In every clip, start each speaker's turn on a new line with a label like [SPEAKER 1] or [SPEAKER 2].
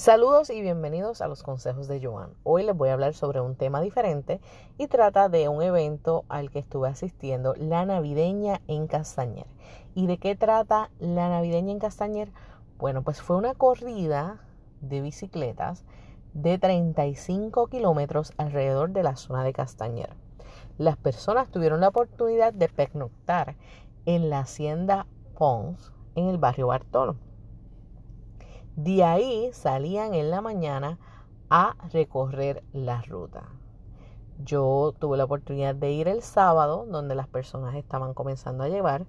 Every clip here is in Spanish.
[SPEAKER 1] Saludos y bienvenidos a los consejos de Joan. Hoy les voy a hablar sobre un tema diferente y trata de un evento al que estuve asistiendo, la navideña en Castañer. ¿Y de qué trata la navideña en Castañer? Bueno, pues fue una corrida de bicicletas de 35 kilómetros alrededor de la zona de Castañer. Las personas tuvieron la oportunidad de pernoctar en la hacienda Pons en el barrio Bartolo. De ahí salían en la mañana a recorrer la ruta. Yo tuve la oportunidad de ir el sábado, donde las personas estaban comenzando a llevar,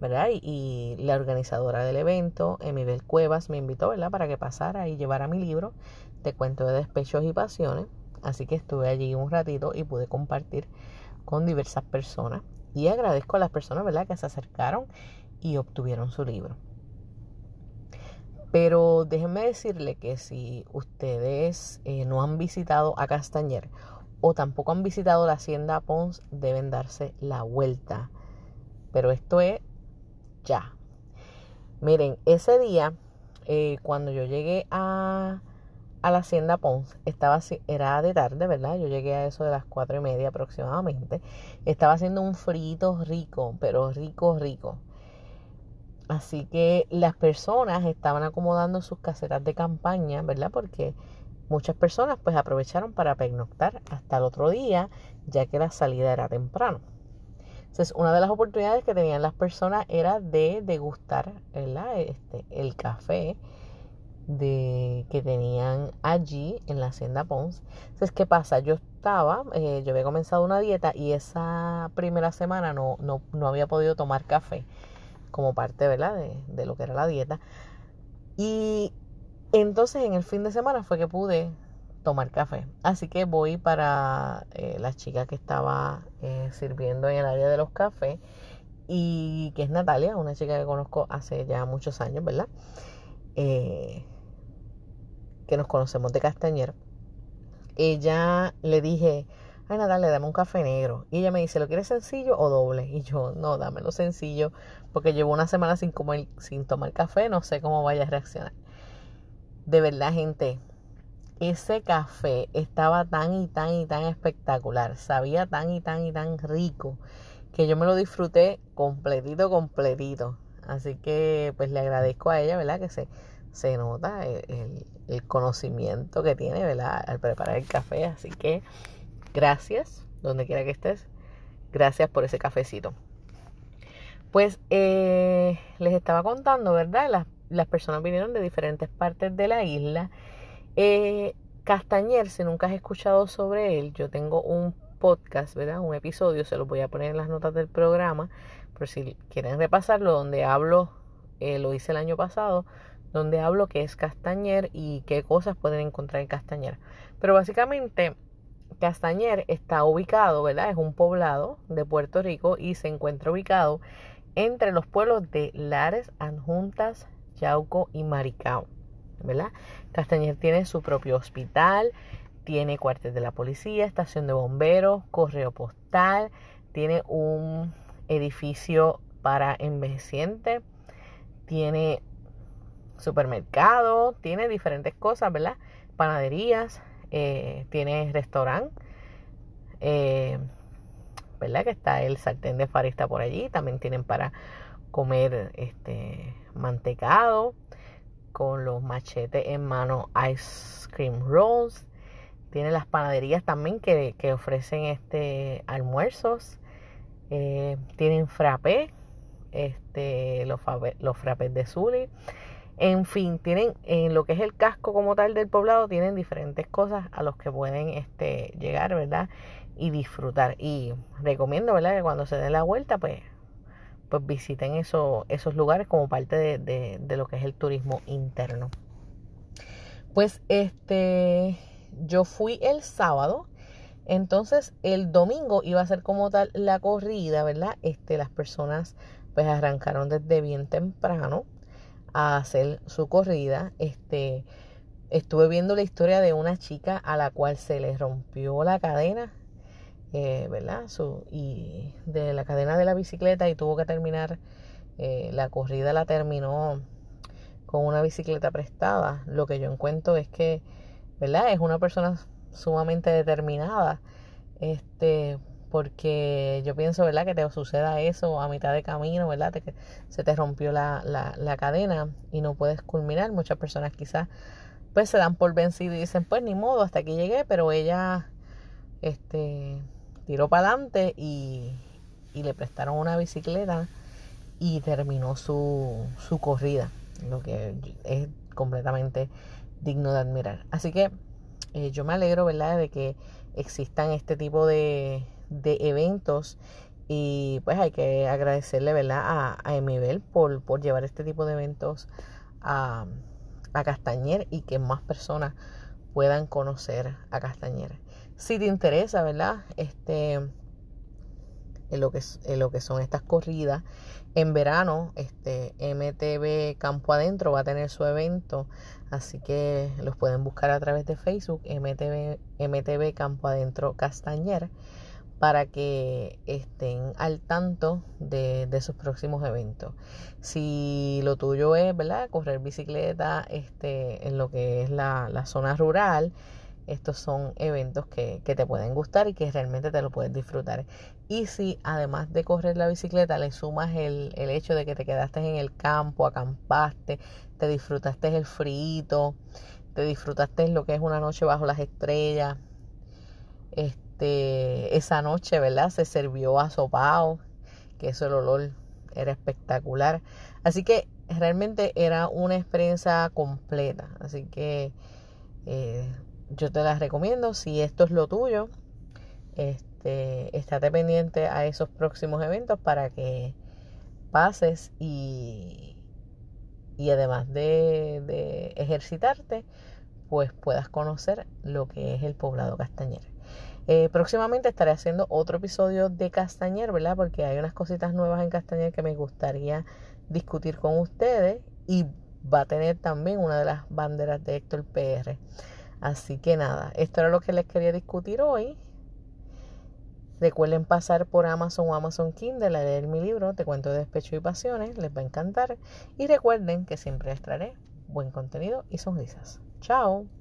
[SPEAKER 1] ¿verdad? Y, la organizadora del evento, Emibel Cuevas, me invitó, ¿verdad? Para que pasara y llevara mi libro de cuentos de despechos y pasiones. Así que estuve allí un ratito y pude compartir con diversas personas. Y agradezco a las personas, ¿verdad? Que se acercaron y obtuvieron su libro. Pero déjenme decirle que si ustedes eh, no han visitado a Castañer o tampoco han visitado la hacienda Pons, deben darse la vuelta. Pero esto es ya. Miren, ese día, eh, cuando yo llegué a, la hacienda Pons, estaba, era de tarde, ¿verdad? Yo llegué a eso de las cuatro y media aproximadamente. Estaba haciendo un frito rico, pero rico, rico. Así que las personas estaban acomodando sus casetas de campaña, ¿verdad? Porque muchas personas pues aprovecharon para pernoctar hasta el otro día, ya que la salida era temprano. Entonces, una de las oportunidades que tenían las personas era de degustar Este, el café de, que tenían allí en la hacienda Pons. Entonces, ¿qué pasa? Yo estaba, eh, yo había comenzado una dieta y esa primera semana no, no, no había podido tomar café como parte ¿verdad? De, de lo que era la dieta. Y entonces en el fin de semana fue que pude tomar café. Así que voy para eh, la chica que estaba eh, sirviendo en el área de los cafés y que es Natalia, una chica que conozco hace ya muchos años, ¿verdad? Eh, que nos conocemos de Castañer. Ella le dije, ay Natalia, dame un café negro. Y ella me dice, ¿lo quieres sencillo o doble? Y yo, no, dámelo sencillo, porque llevo una semana sin, comer, sin tomar café, no sé cómo vaya a reaccionar. De verdad, gente, ese café estaba tan y tan y tan espectacular, sabía tan y tan y tan rico, que yo me lo disfruté completito, completito. Así que pues le agradezco a ella, ¿verdad? Que se, se nota el, el conocimiento que tiene, ¿verdad? Al preparar el café. Así que Gracias, donde quiera que estés. Gracias por ese cafecito. Pues eh, les estaba contando, ¿verdad? Las, personas vinieron de diferentes partes de la isla. Eh, Castañer, si nunca has escuchado sobre él, yo tengo un podcast, ¿verdad? Un episodio, se lo voy a poner en las notas del programa, por si quieren repasarlo, donde hablo, eh, lo hice el año pasado, donde hablo qué es Castañer y qué cosas pueden encontrar en Castañer. Pero básicamente Castañer está ubicado, ¿verdad? Es un poblado de Puerto Rico y se encuentra ubicado entre los pueblos de Lares, Anjuntas, Yauco y Maricao, ¿verdad? Castañer tiene su propio hospital, tiene cuartel de la policía, estación de bomberos, correo postal, tiene un edificio para envejecientes, tiene supermercado, tiene diferentes cosas, ¿verdad? Panaderías, eh, tiene restaurante, eh, ¿verdad? Que está el sartén de farista por allí. También tienen para comer este mantecado con los machetes en mano ice cream rolls. Tiene las panaderías también que, ofrecen este almuerzos. Eh, tienen frappé, este, los, los frappés de Zuli. En fin, tienen en lo que es el casco como tal del poblado, tienen diferentes cosas a los que pueden este, llegar, ¿verdad? Y disfrutar. Y recomiendo, ¿verdad? Que cuando se den la vuelta, pues, pues visiten eso, esos lugares como parte de, de lo que es el turismo interno. Pues este, yo fui el sábado. Entonces el domingo iba a ser como tal la corrida, ¿verdad? Este, las personas pues arrancaron desde bien temprano a hacer su corrida. Este, estuve viendo la historia de una chica a la cual se le rompió la cadena, eh, ¿verdad? Su, y de la cadena de la bicicleta y tuvo que terminar, eh, la corrida la terminó con una bicicleta prestada, lo que yo encuentro es que, ¿verdad? Es una persona sumamente determinada, este, porque yo pienso, ¿verdad? Que te suceda eso a mitad de camino, ¿verdad? que se te rompió la, la, la cadena y no puedes culminar. Muchas personas quizás pues se dan por vencido y dicen, pues ni modo, hasta aquí llegué, pero ella este, tiró para adelante y, y, le prestaron una bicicleta y terminó su, su corrida, lo que es completamente digno de admirar. Así que eh, yo me alegro, ¿verdad?, de que existan este tipo de, de eventos y pues hay que agradecerle, ¿verdad?, a, a Emibel por, por llevar este tipo de eventos a a Castañer y que más personas puedan conocer a Castañer. Si te interesa, ¿verdad? Este, en lo que, en lo que son estas corridas, en verano, este MTV Campo Adentro va a tener su evento, así que los pueden buscar a través de Facebook, MTV, MTV Campo Adentro Castañer para que estén al tanto de, sus próximos eventos. Si lo tuyo es, ¿verdad? Correr bicicleta este, en lo que es la, zona rural, estos son eventos que, te pueden gustar y que realmente te lo puedes disfrutar. Y si además de correr la bicicleta le sumas el, el hecho de que te quedaste en el campo, acampaste, te disfrutaste el frío, te disfrutaste lo que es una noche bajo las estrellas, este, esa noche, ¿verdad? Se sirvió asopado, que eso el olor era espectacular. Así que realmente era una experiencia completa. Así que eh, yo te la recomiendo. Si esto es lo tuyo, este, estate pendiente a esos próximos eventos para que pases y, y además de, ejercitarte, pues puedas conocer lo que es el poblado castañer. Eh, próximamente estaré haciendo otro episodio de Castañer, ¿verdad? Porque hay unas cositas nuevas en Castañer que me gustaría discutir con ustedes y va a tener también una de las banderas de Héctor PR. Así que nada, esto era lo que les quería discutir hoy. Recuerden pasar por Amazon o Amazon Kindle a leer mi libro, Te cuento de despecho y pasiones, les va a encantar. Y recuerden que siempre les traeré buen contenido y sonrisas. Chao.